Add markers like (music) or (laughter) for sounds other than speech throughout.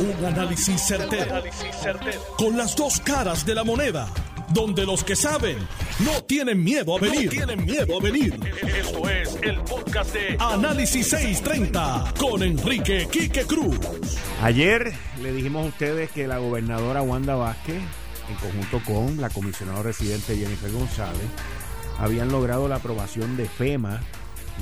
Un análisis certero, Con las dos caras de la moneda. Donde los que saben no tienen miedo a venir. tienen miedo a venir. Esto es el podcast de Análisis 630 con Enrique Quique Cruz. Ayer le dijimos a ustedes que la gobernadora Wanda Vázquez, en conjunto con la comisionada residente Jennifer González, habían logrado la aprobación de FEMA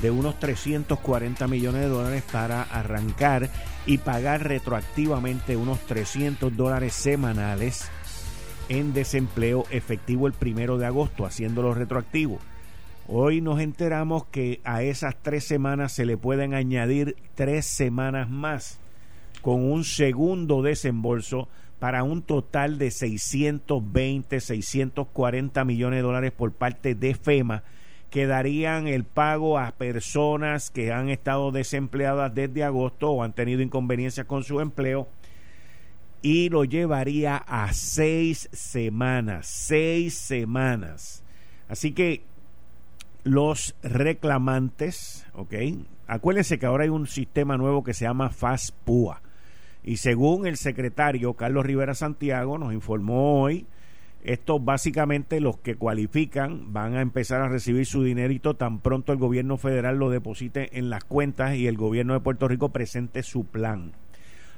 de unos 340 millones de dólares para arrancar y pagar retroactivamente unos 300 dólares semanales en desempleo efectivo el primero de agosto, haciéndolo retroactivo. Hoy nos enteramos que a esas tres semanas se le pueden añadir tres semanas más con un segundo desembolso para un total de 620, 640 millones de dólares por parte de FEMA que darían el pago a personas que han estado desempleadas desde agosto o han tenido inconveniencias con su empleo y lo llevaría a seis semanas, seis semanas. Así que los reclamantes, ¿ok? Acuérdense que ahora hay un sistema nuevo que se llama FASPUA. Y según el secretario Carlos Rivera Santiago nos informó hoy, esto básicamente los que cualifican van a empezar a recibir su dinerito tan pronto el gobierno federal lo deposite en las cuentas y el gobierno de Puerto Rico presente su plan.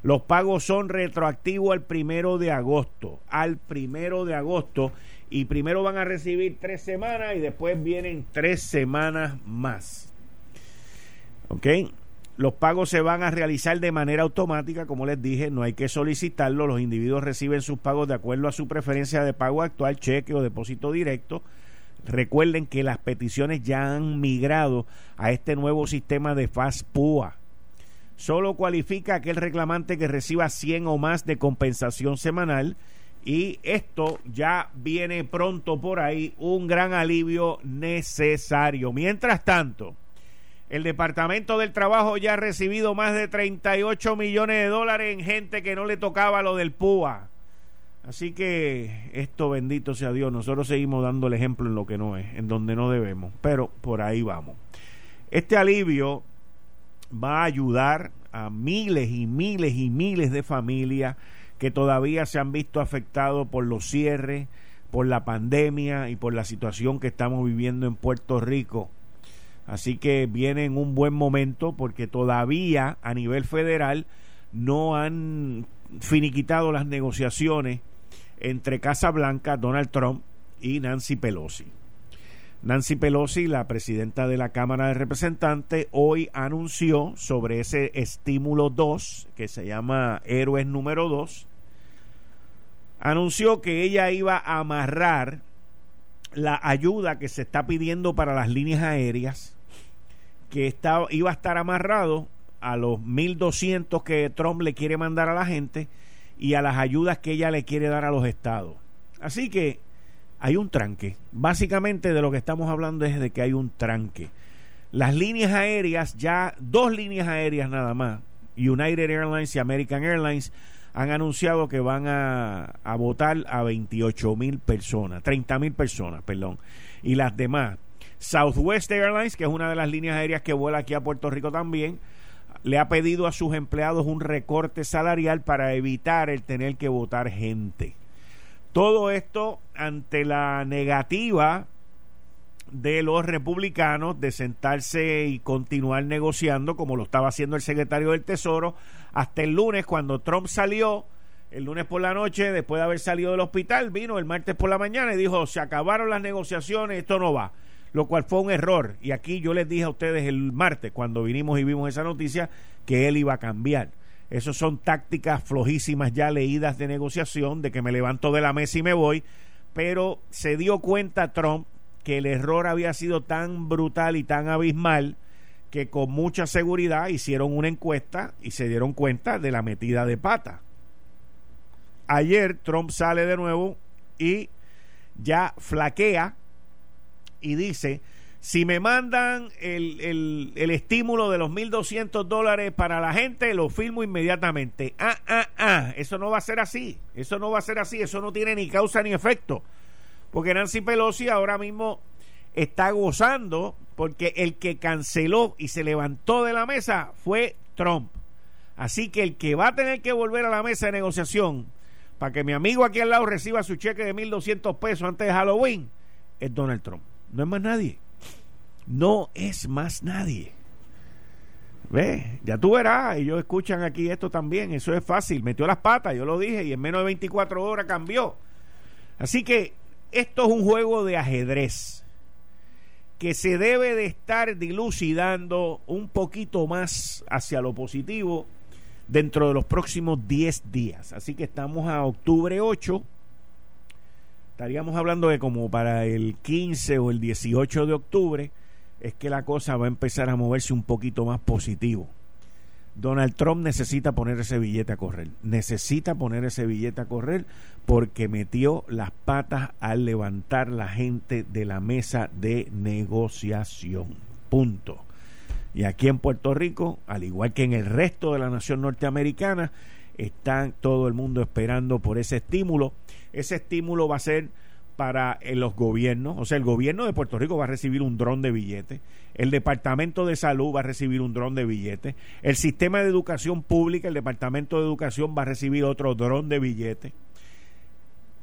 Los pagos son retroactivos al primero de agosto, al primero de agosto, y primero van a recibir tres semanas y después vienen tres semanas más. ¿Ok? Los pagos se van a realizar de manera automática, como les dije, no hay que solicitarlo, los individuos reciben sus pagos de acuerdo a su preferencia de pago actual, cheque o depósito directo. Recuerden que las peticiones ya han migrado a este nuevo sistema de FASPUA. Solo cualifica aquel reclamante que reciba 100 o más de compensación semanal y esto ya viene pronto por ahí, un gran alivio necesario. Mientras tanto, el Departamento del Trabajo ya ha recibido más de 38 millones de dólares en gente que no le tocaba lo del PUA. Así que esto bendito sea Dios, nosotros seguimos dando el ejemplo en lo que no es, en donde no debemos, pero por ahí vamos. Este alivio va a ayudar a miles y miles y miles de familias que todavía se han visto afectados por los cierres, por la pandemia y por la situación que estamos viviendo en Puerto Rico Así que viene en un buen momento porque todavía a nivel federal no han finiquitado las negociaciones entre Casa Blanca, Donald Trump y Nancy Pelosi. Nancy Pelosi, la presidenta de la Cámara de Representantes, hoy anunció sobre ese estímulo 2, que se llama Héroes número 2, anunció que ella iba a amarrar la ayuda que se está pidiendo para las líneas aéreas que estaba, iba a estar amarrado a los 1.200 que Trump le quiere mandar a la gente y a las ayudas que ella le quiere dar a los estados. Así que hay un tranque. Básicamente de lo que estamos hablando es de que hay un tranque. Las líneas aéreas, ya dos líneas aéreas nada más, United Airlines y American Airlines, han anunciado que van a, a votar a 28 mil personas, 30 mil personas, perdón. Y las demás, Southwest Airlines, que es una de las líneas aéreas que vuela aquí a Puerto Rico también, le ha pedido a sus empleados un recorte salarial para evitar el tener que votar gente. Todo esto ante la negativa de los republicanos de sentarse y continuar negociando como lo estaba haciendo el secretario del Tesoro hasta el lunes cuando Trump salió el lunes por la noche después de haber salido del hospital vino el martes por la mañana y dijo se acabaron las negociaciones esto no va lo cual fue un error. Y aquí yo les dije a ustedes el martes, cuando vinimos y vimos esa noticia, que él iba a cambiar. Esas son tácticas flojísimas ya leídas de negociación, de que me levanto de la mesa y me voy, pero se dio cuenta Trump que el error había sido tan brutal y tan abismal que con mucha seguridad hicieron una encuesta y se dieron cuenta de la metida de pata. Ayer Trump sale de nuevo y ya flaquea y dice, si me mandan el, el, el estímulo de los 1.200 dólares para la gente, lo firmo inmediatamente. Ah, ah, ah, eso no va a ser así, eso no va a ser así, eso no tiene ni causa ni efecto. Porque Nancy Pelosi ahora mismo está gozando porque el que canceló y se levantó de la mesa fue Trump. Así que el que va a tener que volver a la mesa de negociación para que mi amigo aquí al lado reciba su cheque de 1.200 pesos antes de Halloween es Donald Trump. No es más nadie. No es más nadie. Ve, ya tú verás, ellos escuchan aquí esto también, eso es fácil, metió las patas, yo lo dije, y en menos de 24 horas cambió. Así que esto es un juego de ajedrez que se debe de estar dilucidando un poquito más hacia lo positivo dentro de los próximos 10 días. Así que estamos a octubre 8. Estaríamos hablando de como para el 15 o el 18 de octubre es que la cosa va a empezar a moverse un poquito más positivo. Donald Trump necesita poner ese billete a correr. Necesita poner ese billete a correr porque metió las patas al levantar la gente de la mesa de negociación. Punto. Y aquí en Puerto Rico, al igual que en el resto de la nación norteamericana, está todo el mundo esperando por ese estímulo. Ese estímulo va a ser para eh, los gobiernos, o sea, el gobierno de Puerto Rico va a recibir un dron de billetes, el Departamento de Salud va a recibir un dron de billetes, el sistema de educación pública, el Departamento de Educación va a recibir otro dron de billetes.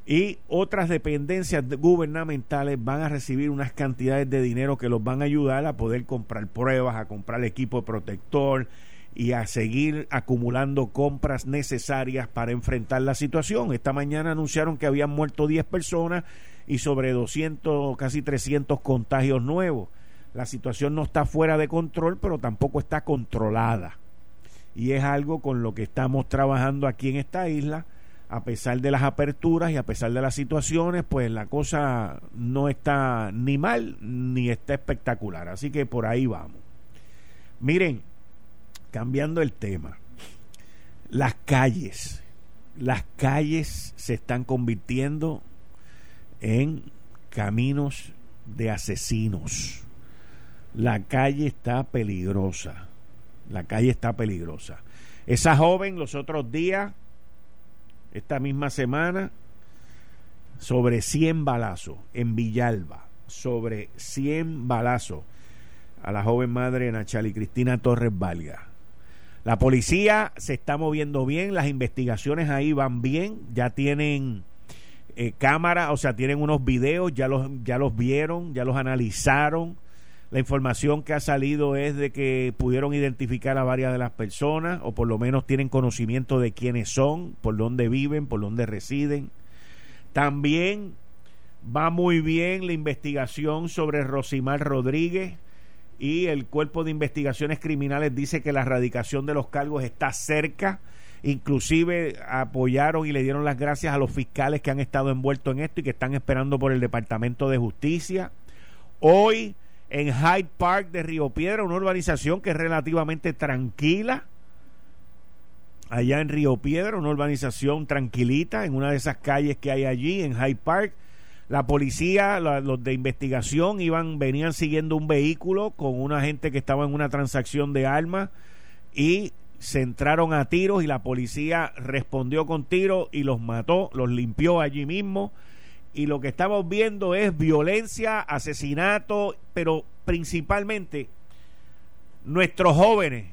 Y otras dependencias gubernamentales van a recibir unas cantidades de dinero que los van a ayudar a poder comprar pruebas, a comprar equipo protector y a seguir acumulando compras necesarias para enfrentar la situación. Esta mañana anunciaron que habían muerto 10 personas y sobre 200, casi 300 contagios nuevos. La situación no está fuera de control, pero tampoco está controlada. Y es algo con lo que estamos trabajando aquí en esta isla a pesar de las aperturas y a pesar de las situaciones, pues la cosa no está ni mal ni está espectacular. Así que por ahí vamos. Miren, cambiando el tema, las calles, las calles se están convirtiendo en caminos de asesinos. La calle está peligrosa. La calle está peligrosa. Esa joven los otros días esta misma semana sobre 100 balazos en Villalba, sobre 100 balazos a la joven madre Nachali Cristina Torres Valga. La policía se está moviendo bien, las investigaciones ahí van bien, ya tienen eh, cámara, o sea, tienen unos videos, ya los, ya los vieron, ya los analizaron la información que ha salido es de que pudieron identificar a varias de las personas, o por lo menos tienen conocimiento de quiénes son, por dónde viven, por dónde residen. También va muy bien la investigación sobre Rosimar Rodríguez y el Cuerpo de Investigaciones Criminales dice que la erradicación de los cargos está cerca. Inclusive apoyaron y le dieron las gracias a los fiscales que han estado envueltos en esto y que están esperando por el Departamento de Justicia. Hoy en Hyde Park de Río Piedra, una urbanización que es relativamente tranquila. Allá en Río Piedra, una urbanización tranquilita, en una de esas calles que hay allí, en Hyde Park. La policía, los de investigación, iban, venían siguiendo un vehículo con una gente que estaba en una transacción de armas y se entraron a tiros y la policía respondió con tiros y los mató, los limpió allí mismo. Y lo que estamos viendo es violencia, asesinato, pero principalmente nuestros jóvenes,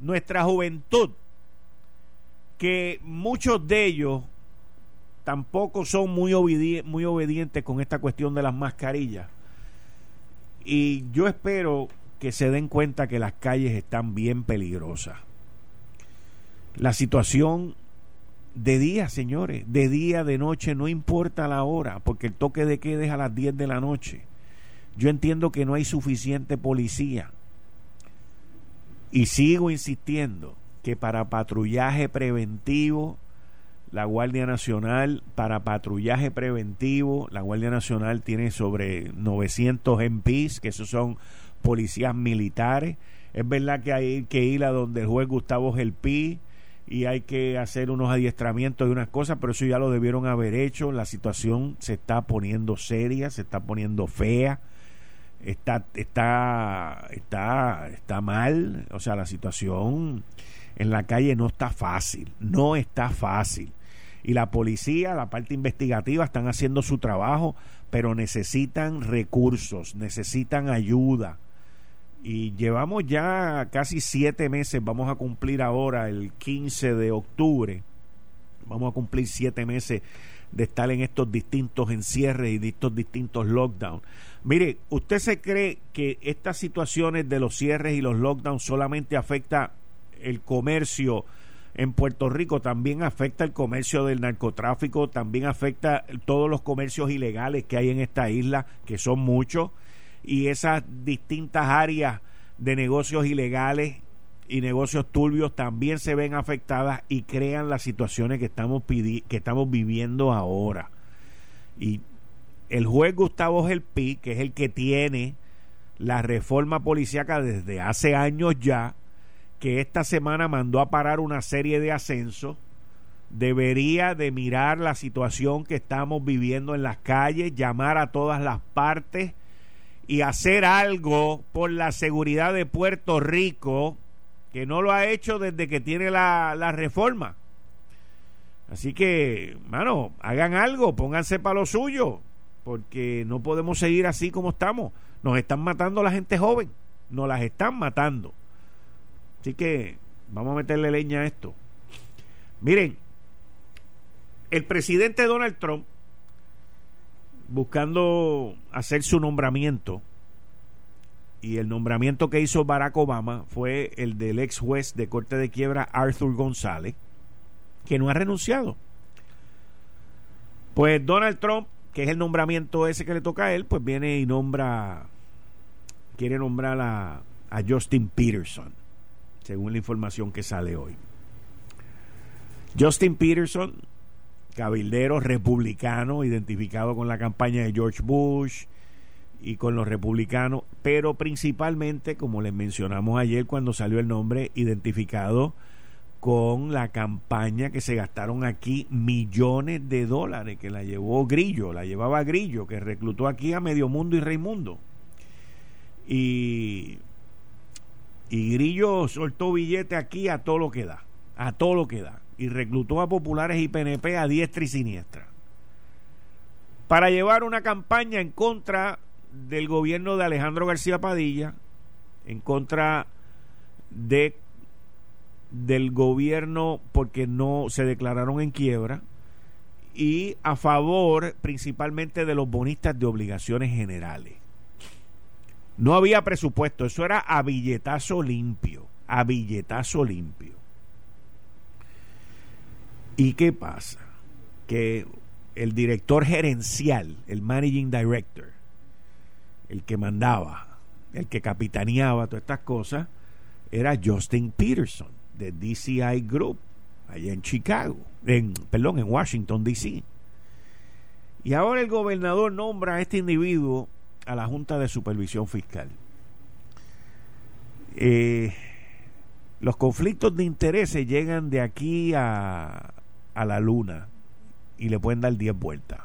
nuestra juventud, que muchos de ellos tampoco son muy, muy obedientes con esta cuestión de las mascarillas. Y yo espero que se den cuenta que las calles están bien peligrosas. La situación de día, señores, de día, de noche, no importa la hora, porque el toque de queda es a las 10 de la noche. Yo entiendo que no hay suficiente policía. Y sigo insistiendo que para patrullaje preventivo, la Guardia Nacional, para patrullaje preventivo, la Guardia Nacional tiene sobre 900 MPs, que esos son policías militares. Es verdad que hay que ir a donde el juez Gustavo Gelpi y hay que hacer unos adiestramientos y unas cosas, pero eso ya lo debieron haber hecho. La situación se está poniendo seria, se está poniendo fea, está, está, está, está mal. O sea, la situación en la calle no está fácil, no está fácil. Y la policía, la parte investigativa, están haciendo su trabajo, pero necesitan recursos, necesitan ayuda Y llevamos ya casi siete meses, vamos a cumplir ahora el 15 de octubre, vamos a cumplir siete meses de estar en estos distintos encierres y estos distintos lockdowns. Mire, ¿usted se cree que estas situaciones de los cierres y los lockdowns solamente afecta el comercio en Puerto Rico? También afecta el comercio del narcotráfico, también afecta todos los comercios ilegales que hay en esta isla, que son muchos, y esas distintas áreas de negocios ilegales y negocios turbios también se ven afectadas y crean las situaciones que estamos, que estamos viviendo ahora. Y el juez Gustavo Gelpi, que es el que tiene la reforma policíaca desde hace años ya, que esta semana mandó a parar una serie de ascensos, debería de mirar la situación que estamos viviendo en las calles, llamar a todas las partes y hacer algo por la seguridad de Puerto Rico que no lo ha hecho desde que tiene la, la reforma. Así que, mano, hagan algo, pónganse para lo suyo, porque no podemos seguir así como estamos. Nos están matando la gente joven, nos las están matando. Así que vamos a meterle leña a esto. Miren, el presidente Donald Trump, buscando hacer su nombramiento, y el nombramiento que hizo Barack Obama fue el del ex juez de corte de quiebra Arthur González, que no ha renunciado. Pues Donald Trump, que es el nombramiento ese que le toca a él, pues viene y nombra, quiere nombrar a, a Justin Peterson, según la información que sale hoy. Justin Peterson, cabildero republicano, identificado con la campaña de George Bush, y con los republicanos, pero principalmente, como les mencionamos ayer cuando salió el nombre, identificado con la campaña que se gastaron aquí millones de dólares, que la llevó Grillo, la llevaba Grillo, que reclutó aquí a Medio Mundo y Reymundo. Y, y Grillo soltó billete aquí a todo lo que da, a todo lo que da, y reclutó a populares y PNP a diestra y siniestra para llevar una campaña en contra del gobierno de Alejandro García Padilla en contra de del gobierno porque no se declararon en quiebra y a favor principalmente de los bonistas de obligaciones generales. No había presupuesto, eso era a billetazo limpio, a billetazo limpio. ¿Y qué pasa? Que el director gerencial, el managing director, el que mandaba, el que capitaneaba todas estas cosas, era Justin Peterson de DCI Group, allá en Chicago, en, perdón, en Washington, D.C. Y ahora el gobernador nombra a este individuo a la Junta de Supervisión Fiscal. Eh, los conflictos de intereses llegan de aquí a, a la luna y le pueden dar 10 vueltas.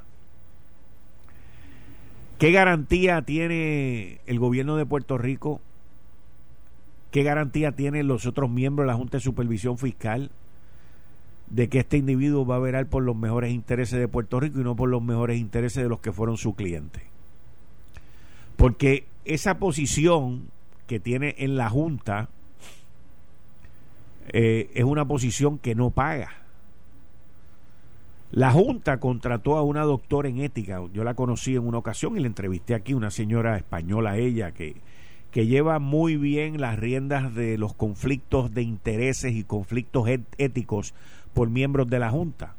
¿Qué garantía tiene el gobierno de Puerto Rico? ¿Qué garantía tienen los otros miembros de la Junta de Supervisión Fiscal de que este individuo va a verar por los mejores intereses de Puerto Rico y no por los mejores intereses de los que fueron su cliente? Porque esa posición que tiene en la Junta eh, es una posición que no paga la Junta contrató a una doctora en ética, yo la conocí en una ocasión y la entrevisté aquí, una señora española ella que, que lleva muy bien las riendas de los conflictos de intereses y conflictos éticos por miembros de la Junta.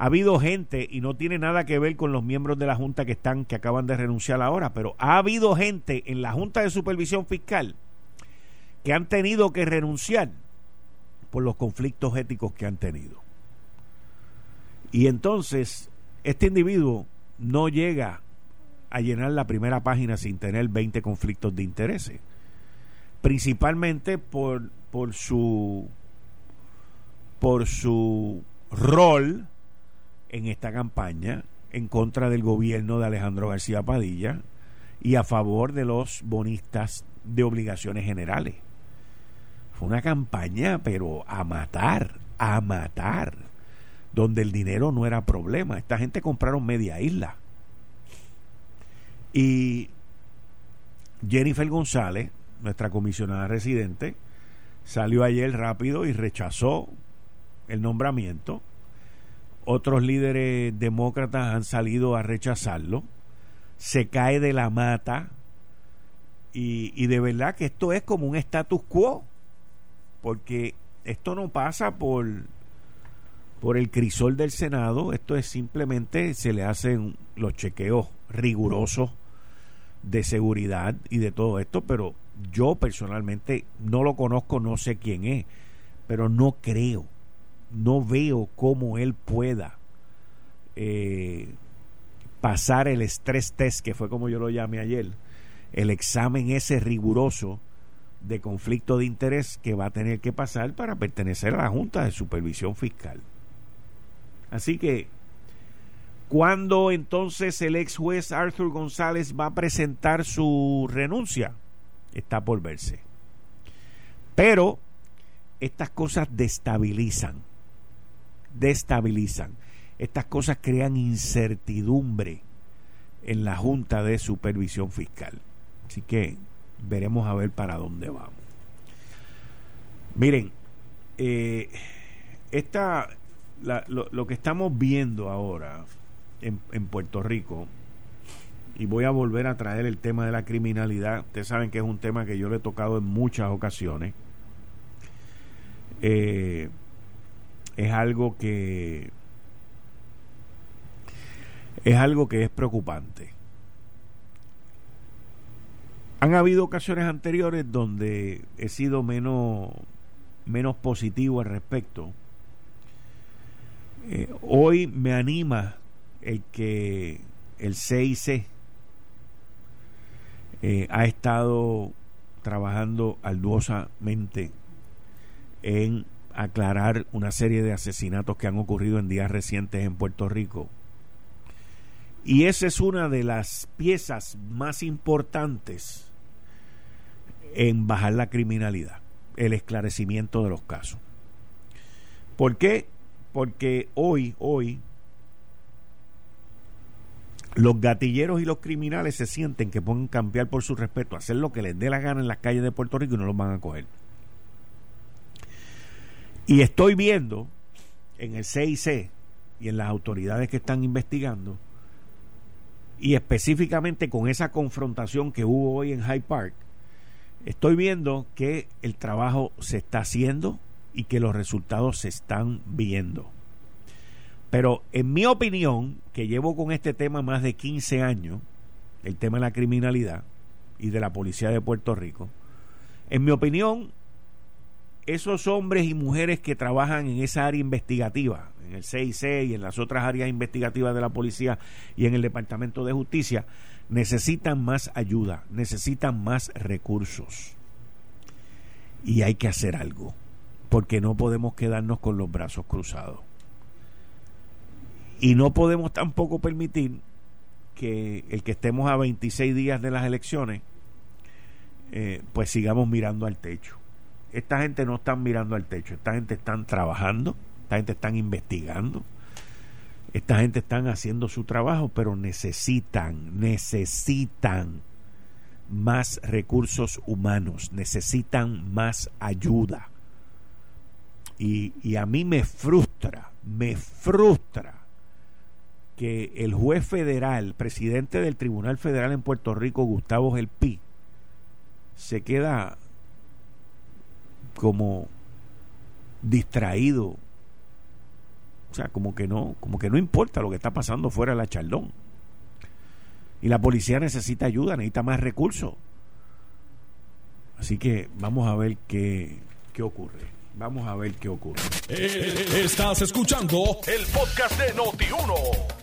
Ha habido gente, y no tiene nada que ver con los miembros de la Junta que están, que acaban de renunciar ahora, pero ha habido gente en la Junta de Supervisión Fiscal que han tenido que renunciar por los conflictos éticos que han tenido. Y entonces, este individuo no llega a llenar la primera página sin tener 20 conflictos de intereses. Principalmente por, por su por su rol en esta campaña en contra del gobierno de Alejandro García Padilla y a favor de los bonistas de obligaciones generales. Fue una campaña, pero a matar, a matar donde el dinero no era problema. Esta gente compraron media isla. Y Jennifer González, nuestra comisionada residente, salió ayer rápido y rechazó el nombramiento. Otros líderes demócratas han salido a rechazarlo. Se cae de la mata. Y, y de verdad que esto es como un status quo. Porque esto no pasa por, por el crisol del Senado. Esto es simplemente se le hacen los chequeos rigurosos de seguridad y de todo esto, pero yo personalmente no lo conozco, no sé quién es, pero no creo, no veo cómo él pueda eh, pasar el stress test, que fue como yo lo llamé ayer, el examen ese riguroso de conflicto de interés que va a tener que pasar para pertenecer a la Junta de Supervisión Fiscal. Así que ¿Cuándo entonces el ex juez Arthur González va a presentar su renuncia? Está por verse. Pero estas cosas destabilizan, destabilizan. Estas cosas crean incertidumbre en la Junta de Supervisión Fiscal. Así que veremos a ver para dónde vamos. Miren, eh, esta, lo, que estamos viendo ahora en, Puerto Rico, y voy a volver a traer el tema de la criminalidad. Ustedes saben que es un tema que yo le he tocado en muchas ocasiones. Eh, es algo que es algo que es preocupante. Han habido ocasiones anteriores donde he sido menos menos positivo al respecto. Eh, hoy me anima el que el CIC eh, ha estado trabajando arduosamente en aclarar una serie de asesinatos que han ocurrido en días recientes en Puerto Rico. Y esa es una de las piezas más importantes en bajar la criminalidad, el esclarecimiento de los casos. ¿Por qué? Porque hoy, hoy, los gatilleros y los criminales se sienten que pueden cambiar por su respeto, hacer lo que les dé la gana en las calles de Puerto Rico y no los van a coger. Y estoy viendo en el CIC y en las autoridades que están investigando, y específicamente con esa confrontación que hubo hoy en Hyde Park, estoy viendo que el trabajo se está haciendo y que los resultados se están viendo. Pero en mi opinión, que llevo con este tema más de 15 años, el tema de la criminalidad y de la policía de Puerto Rico, en mi opinión, esos hombres y mujeres que trabajan en esa área investigativa, en el CIC y en las otras áreas investigativas de la policía y en el Departamento de Justicia, necesitan más ayuda, necesitan más recursos. Y hay que hacer algo, porque no podemos quedarnos con los brazos cruzados. Y no podemos tampoco permitir que el que estemos a 26 días de las elecciones, eh, pues sigamos mirando al techo. Esta gente no está mirando al techo, esta gente están trabajando, esta gente están investigando, esta gente están haciendo su trabajo, pero necesitan, necesitan más recursos humanos, necesitan más ayuda. Y, y a mí me frustra, me frustra que el juez federal, presidente del Tribunal Federal en Puerto Rico, Gustavo Gelpi, se queda como distraído. O sea, como que no, como que no importa lo que está pasando fuera de la chaldón. Y la policía necesita ayuda, necesita más recursos. Así que vamos a ver qué, qué ocurre. Vamos a ver qué ocurre. Eh, estás escuchando el podcast de Noti1.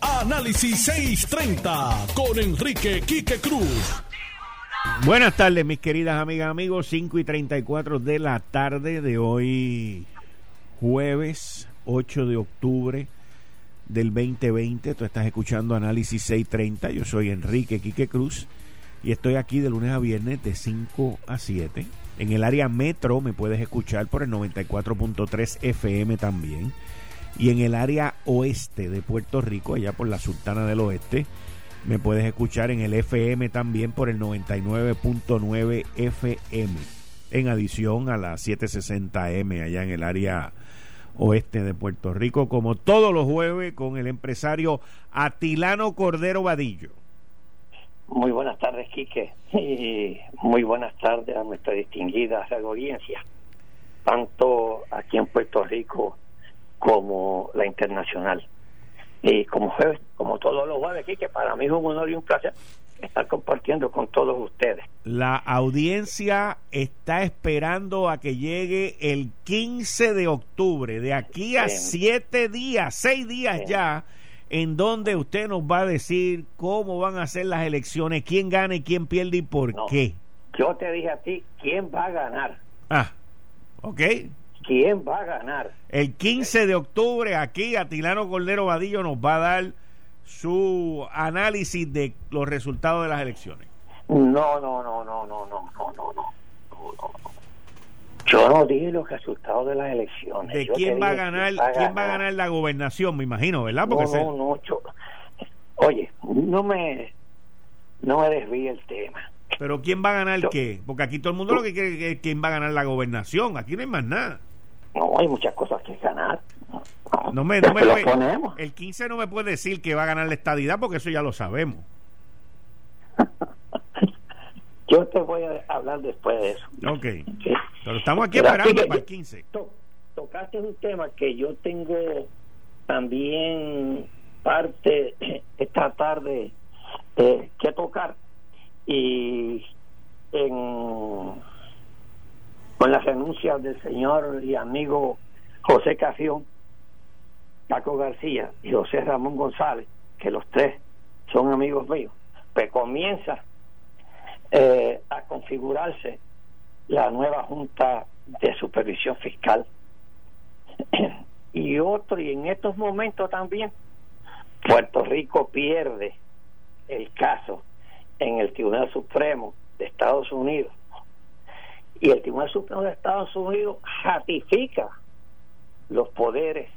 Análisis 630 con Enrique Quique Cruz. Buenas tardes, mis queridas amigas, amigos. 5 y 34 de la tarde de hoy, jueves 8 de octubre del 2020. Tú estás escuchando Análisis 630. Yo soy Enrique Quique Cruz y estoy aquí de lunes a viernes de 5 a 7 en el área metro me puedes escuchar por el 94.3 FM también. Y en el área oeste de Puerto Rico, allá por la Sultana del Oeste, Me puedes escuchar en el FM también por el 99.9 FM, en adición a la 760M allá en el área oeste de Puerto Rico, como todos los jueves con el empresario Atilano Cordero Vadillo. Muy buenas tardes, Quique, y muy buenas tardes a nuestra distinguida audiencia, tanto aquí en Puerto Rico como la internacional. Y como jueves, como todos los jueves, Quique, para mí es un honor y un placer estar compartiendo con todos ustedes. La audiencia está esperando a que llegue el 15 de octubre, de aquí a siete días, seis días ya, en donde usted nos va a decir cómo van a ser las elecciones, quién gana y quién pierde y por qué. Yo te dije a ti quién va a ganar. Ah, ok. ¿Quién va a ganar? El 15 de octubre aquí Atilano Cordero Vadillo nos va a dar su análisis de los resultados de las elecciones. No, no, no, no, no, no, no, no, no. Yo no dije los resultados de las elecciones. ¿De quién va a ganar, quién va a ganar la gobernación, me imagino, verdad? Porque no, no, no. Oye, no me no me desvíe el tema. Pero ¿quién va a ganar qué? Porque aquí todo el mundo lo que quiere es quién va a ganar la gobernación. Aquí no hay más nada. No, hay muchas cosas que ganar. No me, no me el 15 no me puede decir que va a ganar la estadidad porque eso ya lo sabemos. (laughs) Yo te voy a hablar después de eso. Ok. Pero estamos aquí esperando para el 15. tocaste un tema que yo tengo también parte (clears throat) esta tarde eh, que tocar y en con las renuncias del señor y amigo José Cafión, Paco García y José Ramón González, que los tres son amigos míos, pues comienza eh, a configurarse la nueva Junta de Supervisión Fiscal. (clears throat) y otro, y en estos momentos también, Puerto Rico pierde el caso en el Tribunal Supremo de Estados Unidos y el Tribunal Supremo de Estados Unidos ratifica los poderes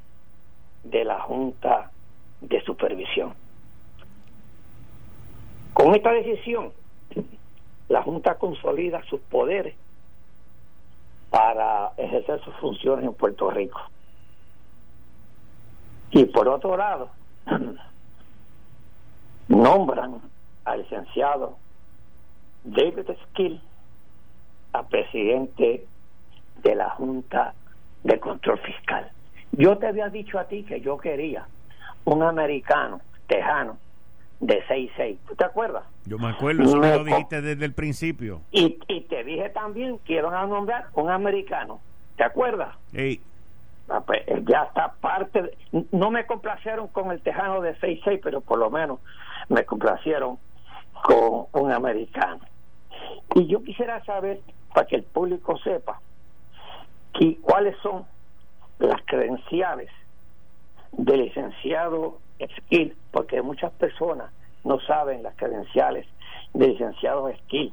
de la Junta de Supervisión. Con esta decisión, la Junta consolida sus poderes para ejercer sus funciones en Puerto Rico. Y por otro lado, (clears throat) nombran al licenciado David Skill a presidente de la Junta de Control Fiscal. Yo te había dicho a ti que yo quería un americano, tejano, de 6-6. ¿Tú te acuerdas? Yo me acuerdo, eso me lo dijiste desde el principio. Y, y te dije también que iban a nombrar un americano. ¿Te acuerdas? Sí. Ah, pues, eh, ya está parte. no me complacieron con el tejano de 6-6, pero por lo menos me complacieron con un americano. Y yo quisiera saber para que el público sepa que, cuáles son las credenciales del licenciado Skill, porque muchas personas no saben las credenciales del licenciado Skill.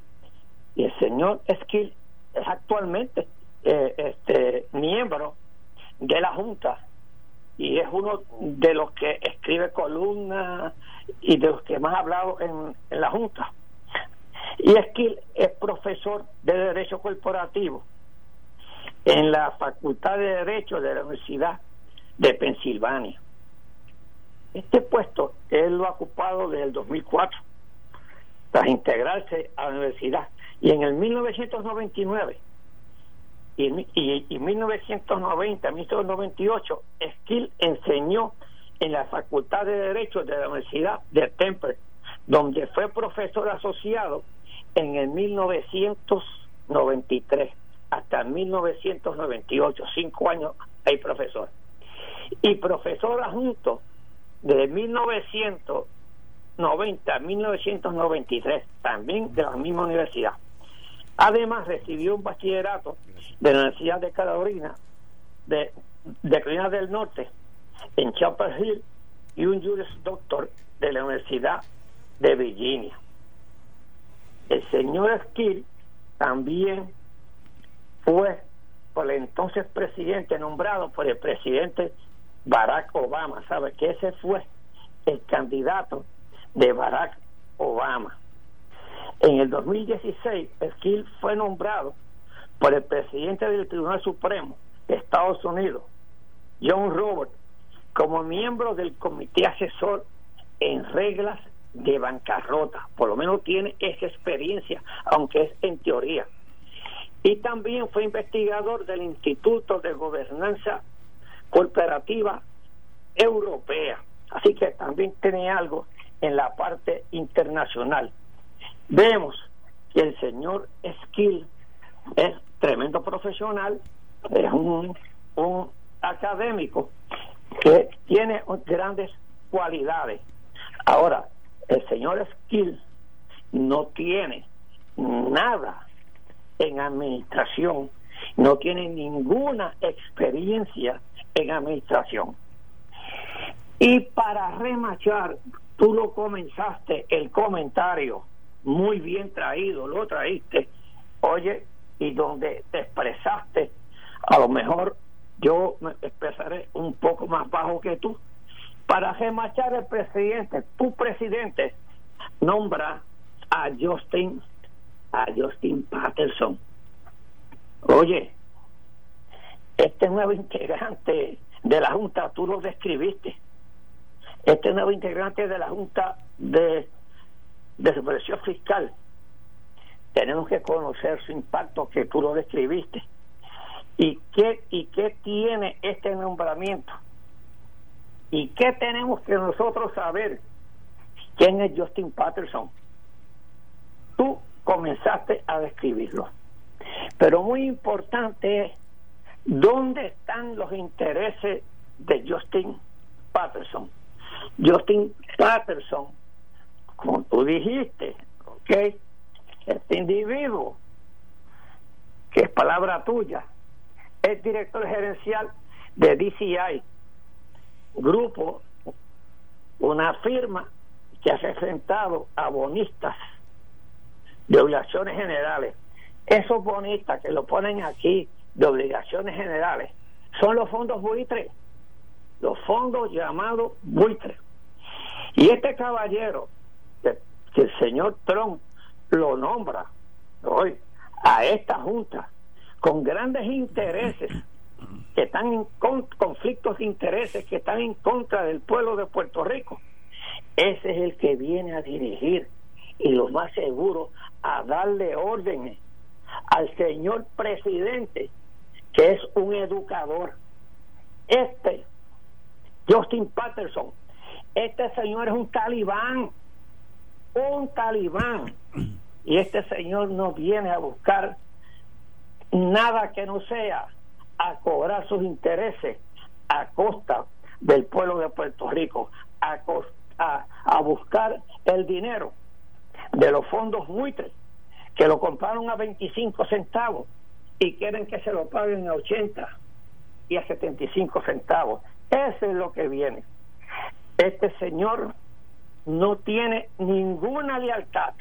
Y el señor Skill es actualmente eh, este miembro de la Junta y es uno de los que escribe columnas y de los que más ha hablado en la Junta. Y Esquil es profesor de Derecho Corporativo en la Facultad de Derecho de la Universidad de Pensilvania. Este puesto él lo ha ocupado desde el 2004 tras integrarse a la universidad. Y en el 1999 y, y, y 1990, 1998, Esquil enseñó en la Facultad de Derecho de la Universidad de Temple, donde fue profesor asociado en el 1993 hasta 1998, cinco años hay profesor. Y profesor adjunto de 1990 a 1993, también de la misma universidad. Además recibió un bachillerato de la Universidad de Carolina, de, de Carolina del Norte, en Chapel Hill, y un Juris Doctor de la Universidad de Virginia. El señor Skill también fue por el entonces presidente nombrado por el presidente Barack Obama, ¿sabe? Que ese fue el candidato de Barack Obama. En el 2016, Esquil fue nombrado por el presidente del Tribunal Supremo de Estados Unidos, John Roberts, como miembro del comité asesor en reglas de bancarrota. Por lo menos tiene esa experiencia, aunque es en teoría. Y también fue investigador del Instituto de Gobernanza Corporativa Europea. Así que también tiene algo en la parte internacional. Vemos que el señor Skill es tremendo profesional, es un, un académico que tiene grandes cualidades. Ahora, el señor Skill no tiene nada en administración, no tiene ninguna experiencia en administración. Y para remachar, tú lo comenzaste, el comentario, muy bien traído, lo traíste, oye, y donde te expresaste, a lo mejor yo me expresaré un poco más bajo que tú. Para remachar el presidente, tu presidente nombra a Justin, a Justin Patterson. Oye, este nuevo integrante de la Junta, tú lo describiste. Este nuevo integrante de la Junta de, de Supervisión Fiscal, tenemos que conocer su impacto que tú lo describiste ¿Y qué, ¿Y qué tiene este nombramiento? ¿Y qué tenemos que nosotros saber? ¿Quién es Justin Patterson? Tú comenzaste a describirlo. Pero muy importante es dónde están los intereses de Justin Patterson. Justin Patterson, como tú dijiste, ¿ok? Este individuo, que es palabra tuya, es director gerencial de DCI, grupo, una firma que ha enfrentado a bonistas de obligaciones generales. Esos bonistas que lo ponen aquí de obligaciones generales son los fondos buitres, los fondos llamados buitres. Y este caballero, que, el señor Trump lo nombra hoy a esta junta, con grandes intereses (laughs) que están en conflictos de intereses que están en contra del pueblo de Puerto Rico. Ese es el que viene a dirigir y lo más seguro a darle órdenes al señor presidente, que es un educador. Este, Justin Patterson, este señor es un talibán, un talibán. Y este señor no viene a buscar nada que no sea a cobrar sus intereses a costa del pueblo de Puerto Rico, a, a, buscar el dinero de los fondos buitres que lo compraron a 25 centavos y quieren que se lo paguen a 80 y a 75 centavos. Eso es lo que viene. Este señor no tiene ninguna lealtad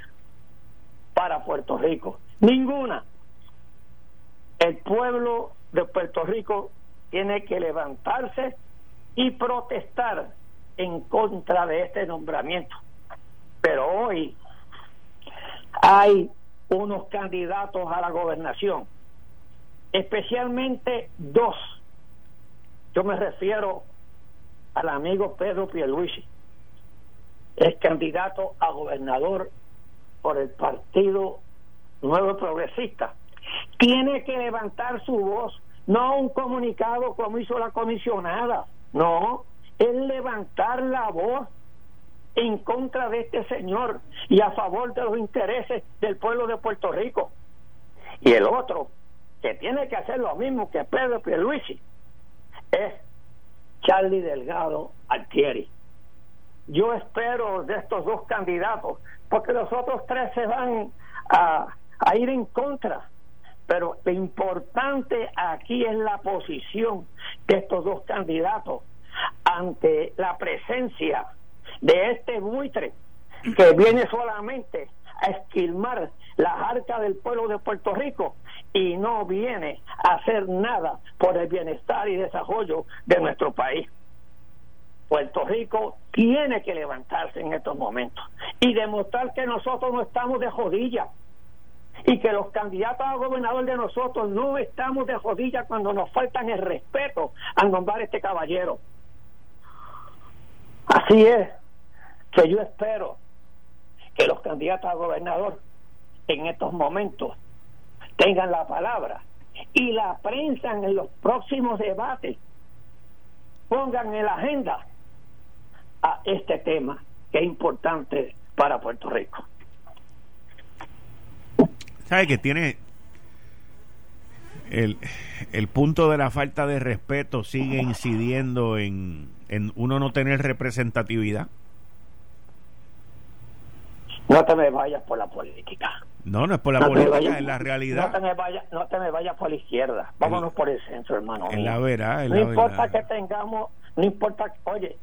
para Puerto Rico, ninguna el pueblo de Puerto Rico tiene que levantarse y protestar en contra de este nombramiento. Pero hoy hay unos candidatos a la gobernación, especialmente dos. Yo me refiero al amigo Pedro Pierluisi, es candidato a gobernador por el Partido Nuevo Progresista tiene que levantar su voz, no un comunicado como hizo la comisionada, no, es levantar la voz en contra de este señor y a favor de los intereses del pueblo de Puerto Rico. Y el otro, que tiene que hacer lo mismo que Pedro Pierluisi, es Charlie Delgado Altieri. Yo espero de estos dos candidatos, porque los otros tres se van a, a ir en contra pero lo importante aquí es la posición de estos dos candidatos ante la presencia de este buitre que viene solamente a esquilmar la arcas del pueblo de Puerto Rico y no viene a hacer nada por el bienestar y desarrollo de nuestro país. Puerto Rico tiene que levantarse en estos momentos y demostrar que nosotros no estamos de rodillas y que los candidatos a gobernador de nosotros no estamos de rodillas cuando nos faltan el respeto al nombrar este caballero. Así es que yo espero que los candidatos a gobernador en estos momentos tengan la palabra y la prensa en los próximos debates pongan en la agenda a este tema que es importante para Puerto Rico. ¿Sabe que tiene el, el punto de la falta de respeto sigue incidiendo en, en uno no tener representatividad? No te me vayas por la política. No, no es por la política, es la realidad. No te me vayas, no te me vayas por la izquierda. Vámonos por el centro, hermano. En la verdad, No importa que tengamos, no importa, oye,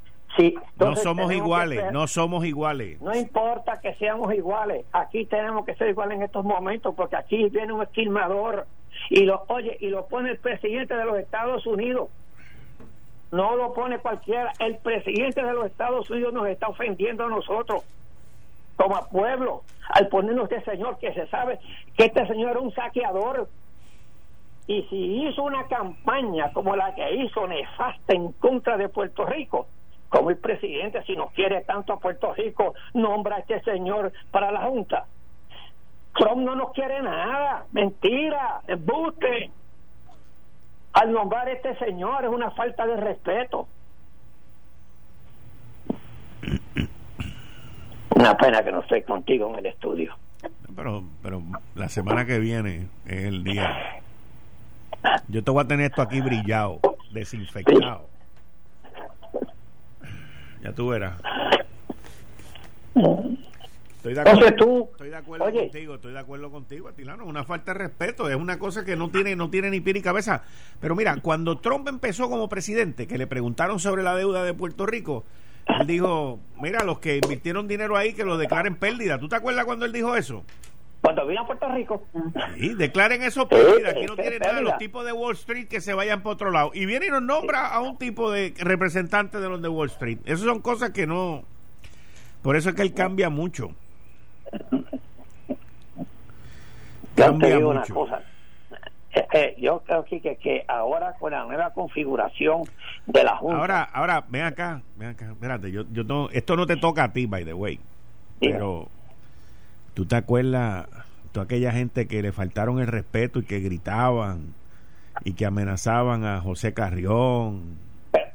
no somos iguales, no somos iguales. No importa que seamos iguales, aquí tenemos que ser iguales en estos momentos porque aquí viene un esquilmador y lo oye y lo pone el presidente de los Estados Unidos. No lo pone cualquiera, el presidente de los Estados Unidos nos está ofendiendo a nosotros como pueblo al ponernos este señor que se sabe que este señor era un saqueador y si hizo una campaña como la que hizo nefasta en contra de Puerto Rico como el presidente si no quiere tanto a Puerto Rico nombra a este señor para la junta Trump no nos quiere nada mentira embuste al nombrar a este señor es una falta de respeto Una pena que no estoy contigo en el estudio. Pero, pero la semana que viene es el día. Yo te voy a tener esto aquí brillado, desinfectado. Ya tú verás. Estoy de acuerdo, estoy de acuerdo contigo, estoy de acuerdo contigo, Atilano. Una falta de respeto, es una cosa que no tiene, no tiene ni pie ni cabeza. Pero mira, cuando Trump empezó como presidente, que le preguntaron sobre la deuda de Puerto Rico, él dijo, mira, los que invirtieron dinero ahí, que lo declaren pérdida. ¿Tú te acuerdas cuando él dijo eso? Cuando vino a Puerto Rico. Sí, declaren eso pérdida. Aquí no tiene nada los tipos de Wall Street que se vayan por otro lado. Y viene y nos nombra a un tipo de representante de los de Wall Street. Esas son cosas que no... Por eso es que él cambia mucho. Cambia mucho. Una cosa eh, eh, yo creo que, que, ahora con la nueva configuración de la Junta. Ahora, ahora, ven acá, ven acá, espérate, yo, yo no, esto no te toca a ti, by the way. Pero, ¿tú te acuerdas, toda aquella gente que le faltaron el respeto y que gritaban y que amenazaban a José Carrión?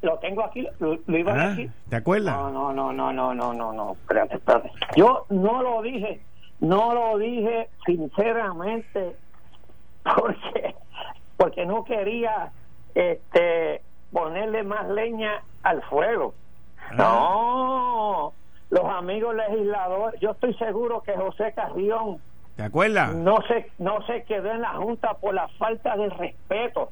Lo tengo aquí, lo, iba a ¿Ah? decir. ¿Te acuerdas? No, no, no, no, no, no, no, no, espérate, espérate. Yo no lo dije, no lo dije sinceramente (laughs) porque porque no quería este ponerle más leña al fuego. Ah. No, los amigos legisladores, yo estoy seguro que José Carrión ¿Te acuerdas? No se no se quedó en la junta por la falta de respeto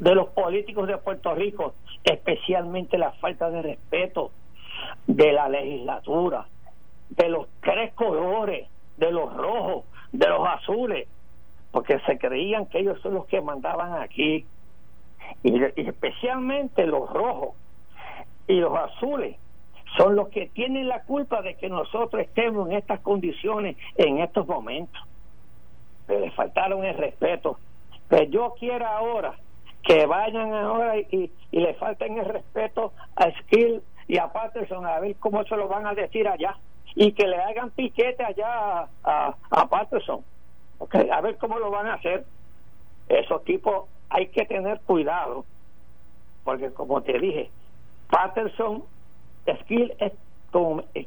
de los políticos de Puerto Rico, especialmente la falta de respeto de la legislatura, de los tres colores, de los rojos, de los azules, porque se creían que ellos son los que mandaban aquí, y, especialmente los rojos y los azules son los que tienen la culpa de que nosotros estemos en estas condiciones en estos momentos. Pero les faltaron el respeto. Pero yo quiero ahora que vayan ahora y, y le falten el respeto a Skill y a Patterson a ver cómo se lo van a decir allá y que le hagan piquete allá a, a Patterson Okay, a ver cómo lo van a hacer. Esos tipos hay que tener cuidado, porque como te dije, Patterson Skill es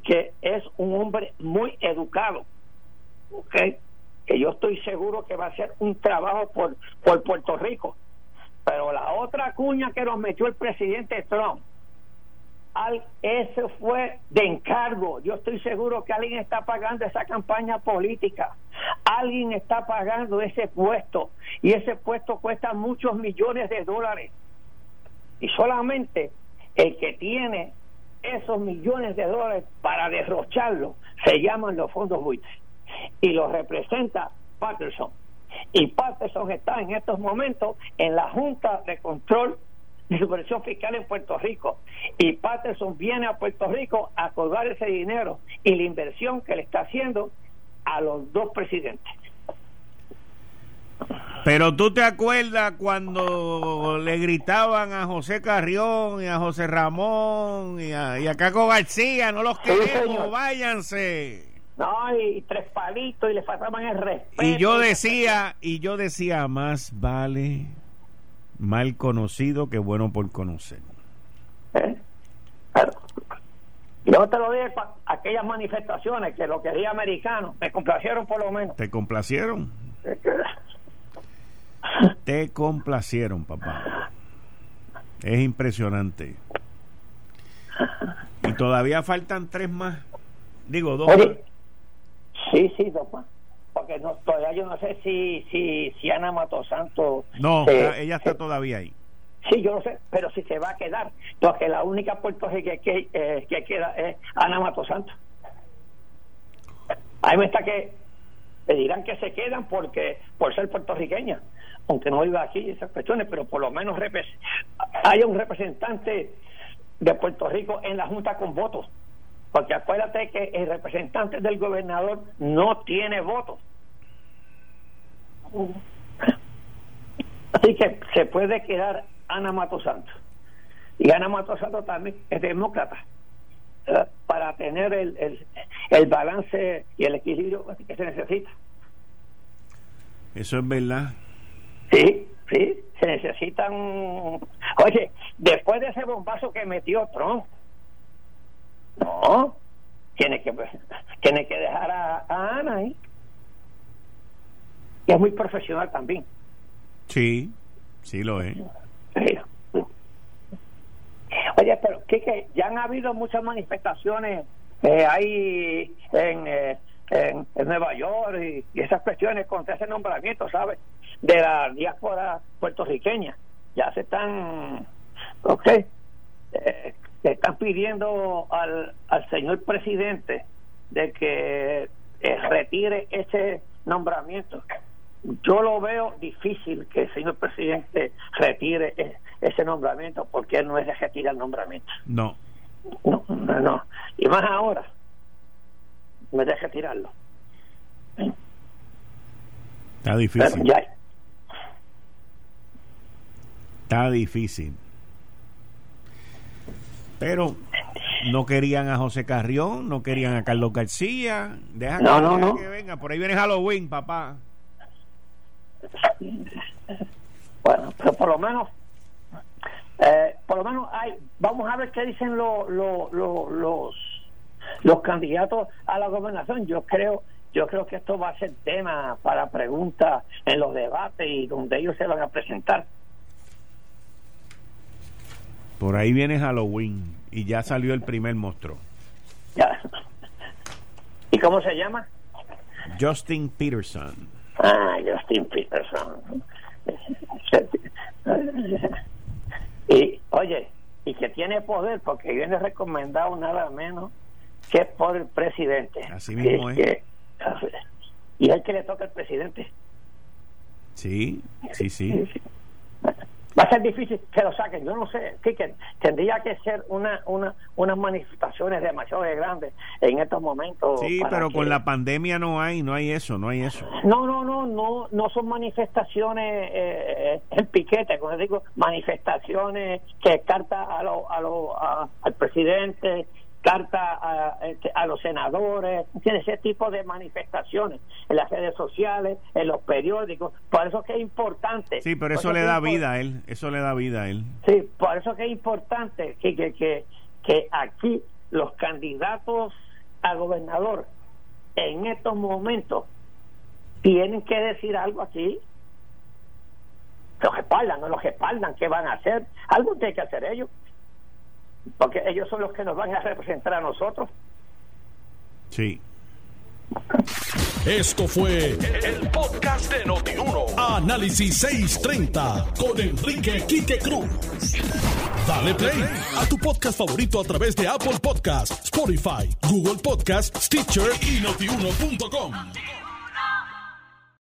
que es un hombre muy educado, que yo estoy seguro que va a hacer un trabajo por, por Puerto Rico. Pero la otra cuña que nos metió el presidente Trump, al, ese fue de encargo. Yo estoy seguro que alguien está pagando esa campaña política. Alguien está pagando ese puesto. Y ese puesto cuesta muchos millones de dólares. Y solamente el que tiene esos millones de dólares para derrocharlo se llaman los fondos buitres. Y lo representa Patterson. Y Patterson está en estos momentos en la Junta de Control de supervisión fiscal en Puerto Rico. Y Patterson viene a Puerto Rico a colgar ese dinero y la inversión que le está haciendo a los dos presidentes. Pero tú te acuerdas cuando le gritaban a José Carrión y a José Ramón y a, Caco García, no los queremos, váyanse. No, y tres palitos y le faltaban el respeto. Y yo decía, y yo decía, más vale mal conocido que bueno por conocer. ¿Eh? Yo te lo dije, aquellas manifestaciones que lo quería americano, me complacieron por lo menos. ¿Te complacieron? Te complacieron, papá. Es impresionante. Y todavía faltan tres más. Digo, dos. Sí, sí, dos más. Porque no, todavía yo no sé si, si, si Ana Matosanto. No, ella está todavía ahí. Sí, yo no sé, pero si se va a quedar. Porque la única Puerto que, que, eh, que queda es Ana Matosanto. Ahí me está que le dirán que se quedan porque por ser puertorriqueña aunque no viva aquí esas cuestiones, pero por lo menos haya un representante de Puerto Rico en la Junta con votos. Porque acuérdate que el representante del gobernador no tiene votos. Así que se puede quedar Ana Mato Santos. Y Ana Mato Santos también es demócrata. Para tener el, el, el balance y el equilibrio que se necesita. Eso es verdad. Sí, sí, se necesitan. Oye, después de ese bombazo que metió Trump, no, tiene que, tiene que dejar a, Ana ahí. Y es muy profesional también. Sí, sí lo es. Oye, pero que ya han habido muchas manifestaciones eh, ahí en, eh, en, Nueva York y, esas cuestiones contra ese nombramiento, ¿sabes? De la diáspora puertorriqueña. Ya se están, ok, eh, están pidiendo al, al señor presidente de que eh, retire ese nombramiento. Yo lo veo difícil que el señor presidente retire e, ese nombramiento porque él no es de retirar el nombramiento. No. No, no, no. Y más ahora me deje tirarlo. Está difícil. Está difícil. Pero no querían a José Carrión, no querían a Carlos García. Deja no, no, no. que venga. Por ahí viene Halloween, papá. Bueno, pero por lo menos, eh, por lo menos hay, vamos a ver qué dicen los los candidatos a la gobernación. Yo creo yo creo que esto va a ser tema para preguntas en los debates y donde ellos se van a presentar. Por ahí viene Halloween y ya salió el primer monstruo. Ya. ¿Y cómo se llama? Justin Peterson. Ah, Justin Peterson. Y oye, y que tiene poder porque viene recomendado nada menos que por el presidente. Así mismo es. y es que le toca al presidente. Sí, sí, sí. Va a ser difícil que lo saquen. Yo no sé, que tendría que ser una, una, unas manifestaciones demasiado grandes en estos momentos. Sí, pero con la pandemia no hay, no hay eso, no hay eso. No, no, no, no, no son manifestaciones eh, en piquete, como digo, manifestaciones que carta a lo, a lo, al presidente carta a, este, a, los senadores, tiene ese tipo de manifestaciones en las redes sociales, en los periódicos, por eso que es importante. Sí, pero eso le da vida a él, eso le da vida a él. Sí, por eso que es importante que, que, que, que aquí los candidatos a gobernador en estos momentos tienen que decir algo aquí. Los respaldan, no los respaldan, ¿qué van a hacer? Algo tiene que hacer ellos porque ellos son los que nos van a representar a nosotros. Sí. Esto fue el, podcast de Notiuno. Análisis 630 con Enrique Quique Cruz. Dale play a tu podcast favorito a través de Apple Podcasts, Spotify, Google Podcasts, Stitcher y notiuno.com.